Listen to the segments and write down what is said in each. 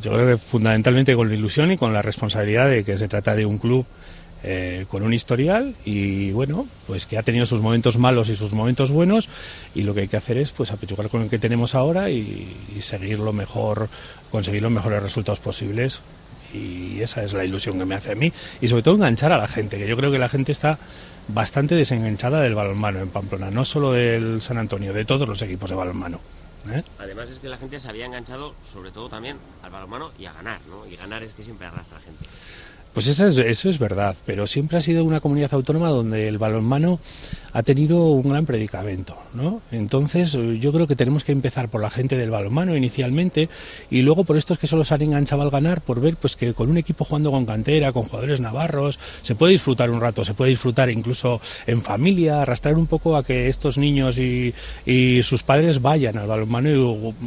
Yo creo que fundamentalmente con la ilusión y con la responsabilidad de que se trata de un club eh, con un historial y bueno, pues que ha tenido sus momentos malos y sus momentos buenos y lo que hay que hacer es pues apechugar con el que tenemos ahora y, y seguir lo mejor, conseguir los mejores resultados posibles y esa es la ilusión que me hace a mí y sobre todo enganchar a la gente, que yo creo que la gente está bastante desenganchada del balonmano en Pamplona, no solo del San Antonio, de todos los equipos de balonmano. ¿Eh? Además es que la gente se había enganchado sobre todo también al balonmano y a ganar, ¿no? Y ganar es que siempre arrastra a la gente. Pues eso es, eso es verdad, pero siempre ha sido una comunidad autónoma donde el balonmano ha tenido un gran predicamento, ¿no? Entonces yo creo que tenemos que empezar por la gente del balonmano inicialmente y luego por estos que solo se han enganchado al ganar, por ver pues que con un equipo jugando con cantera, con jugadores navarros, se puede disfrutar un rato, se puede disfrutar incluso en familia, arrastrar un poco a que estos niños y, sus padres vayan al balonmano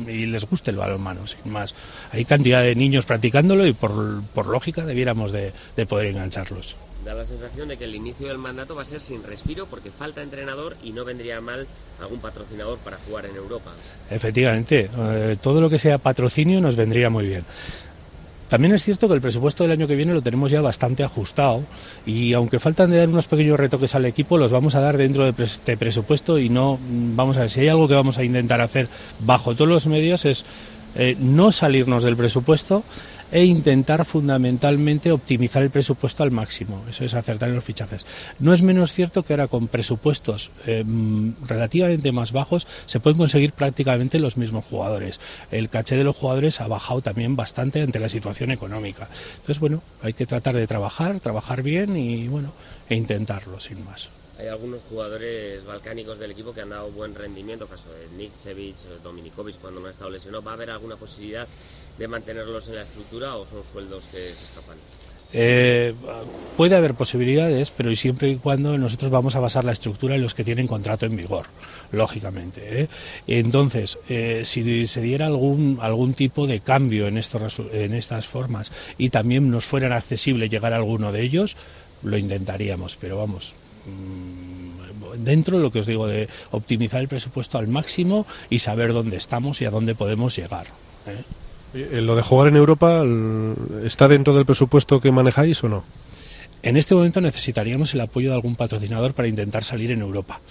y, les guste el balonmano, sin más. Hay cantidad de niños practicándolo y por lógica debiéramos de, de poder engancharlos. Da la sensación de que el inicio del mandato va a ser sin respiro porque falta entrenador y no vendría mal algún patrocinador para jugar en Europa. Efectivamente, eh, todo lo que sea patrocinio nos vendría muy bien. También es cierto que el presupuesto del año que viene lo tenemos ya bastante ajustado y aunque faltan de dar unos pequeños retoques al equipo, los vamos a dar dentro de este presupuesto y no, vamos a ver, si hay algo que vamos a intentar hacer bajo todos los medios es eh, no salirnos del presupuesto e intentar fundamentalmente optimizar el presupuesto al máximo. Eso es acertar en los fichajes. No es menos cierto que ahora con presupuestos eh, relativamente más bajos se pueden conseguir prácticamente los mismos jugadores. El caché de los jugadores ha bajado también bastante ante la situación económica. Entonces, bueno, hay que tratar de trabajar, trabajar bien y bueno, e intentarlo sin más. Hay algunos jugadores balcánicos del equipo que han dado buen rendimiento, caso de Niksevic, Dominikovic cuando no ha estado lesionado. ¿Va a haber alguna posibilidad de mantenerlos en la estructura o son sueldos que se escapan? Eh, puede haber posibilidades, pero siempre y cuando nosotros vamos a basar la estructura en los que tienen contrato en vigor, lógicamente. ¿eh? Entonces, eh, si se diera algún, algún tipo de cambio en, en estas formas y también nos fuera accesible llegar a alguno de ellos, lo intentaríamos, pero vamos, dentro de lo que os digo de optimizar el presupuesto al máximo y saber dónde estamos y a dónde podemos llegar. ¿eh? ¿Lo de jugar en Europa está dentro del presupuesto que manejáis o no? En este momento necesitaríamos el apoyo de algún patrocinador para intentar salir en Europa.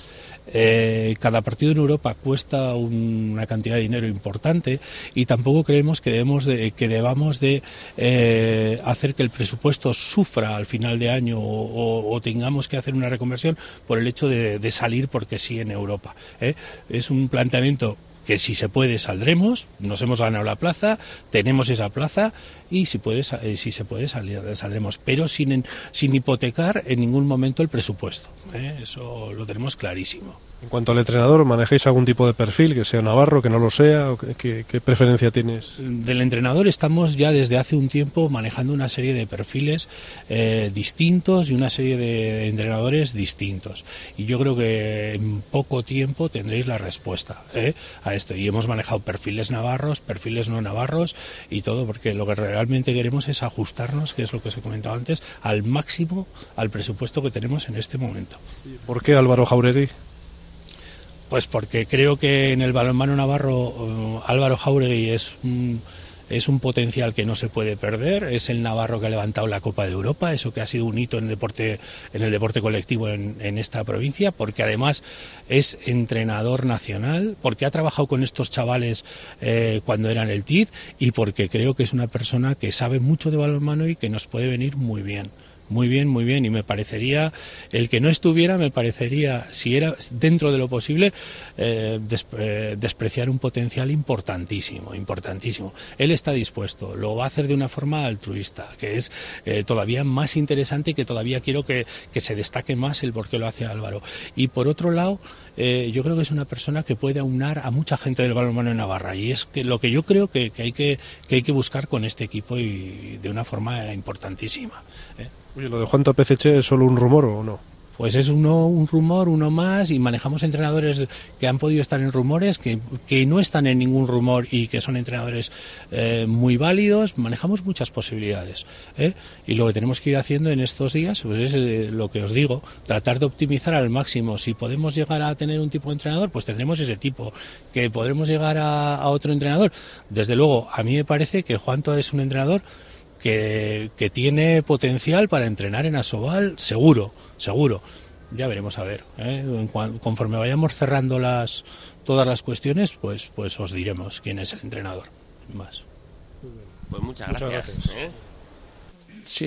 Eh, cada partido en Europa cuesta una cantidad de dinero importante y tampoco creemos que debemos de, que debamos de eh, hacer que el presupuesto sufra al final de año o, tengamos que hacer una reconversión por el hecho de, de salir porque sí en Europa. ¿eh? Es un planteamiento que si se puede saldremos, nos hemos ganado la plaza, tenemos esa plaza y si, puede, eh, si se puede salir, saldremos, pero sin, sin hipotecar en ningún momento el presupuesto. ¿eh? Eso lo tenemos clarísimo. En cuanto al entrenador, ¿manejáis algún tipo de perfil, que sea navarro, que no lo sea? O qué, ¿Qué, preferencia tienes? Del entrenador estamos ya desde hace un tiempo manejando una serie de perfiles eh, distintos y una serie de entrenadores distintos. Y yo creo que en poco tiempo tendréis la respuesta ¿eh? a esto. Y hemos manejado perfiles navarros, perfiles no navarros y todo, porque lo que realmente queremos es ajustarnos, que es lo que os he comentado antes, al máximo al presupuesto que tenemos en este momento. ¿Por qué Álvaro Jauregui? Pues porque creo que en el balonmano navarro uh, Álvaro Jauregui es un, es un potencial que no se puede perder, es el navarro que ha levantado la Copa de Europa, eso que ha sido un hito en el deporte, en el deporte colectivo en, en esta provincia, porque además es entrenador nacional, porque ha trabajado con estos chavales eh, cuando eran el TID y porque creo que es una persona que sabe mucho de balonmano y que nos puede venir muy bien. Muy bien, muy bien. Y me parecería, el que no estuviera, me parecería, si era dentro de lo posible, eh, despre, despreciar un potencial importantísimo, importantísimo. Él está dispuesto, lo va a hacer de una forma altruista, que es eh, todavía más interesante y que todavía quiero que, que, se destaque más el por qué lo hace Álvaro. Y por otro lado, eh, yo creo que es una persona que puede aunar a mucha gente del balonmano en Navarra. Y es que lo que yo creo que, que hay, que, que hay que buscar con este equipo y de una forma importantísima. Oye, ¿lo de Juan Tapeceche es solo un rumor o no? pues es uno un rumor, uno más, y manejamos entrenadores que han podido estar en rumores, que, que no están en ningún rumor y que son entrenadores eh, muy válidos, manejamos muchas posibilidades. ¿eh? Y lo que tenemos que ir haciendo en estos días, pues es eh, lo que os digo, tratar de optimizar al máximo. Si podemos llegar a tener un tipo de entrenador, pues tendremos ese tipo. Que podremos llegar a, a otro entrenador. Desde luego, a mí me parece que Juanto es un entrenador que, que tiene potencial para entrenar en Asobal, seguro, seguro. Ya veremos a ver. ¿eh? Conforme vayamos cerrando las todas las cuestiones, pues pues os diremos quién es el entrenador. Más. Pues muchas Muchas gracias. gracias. ¿eh? Sí,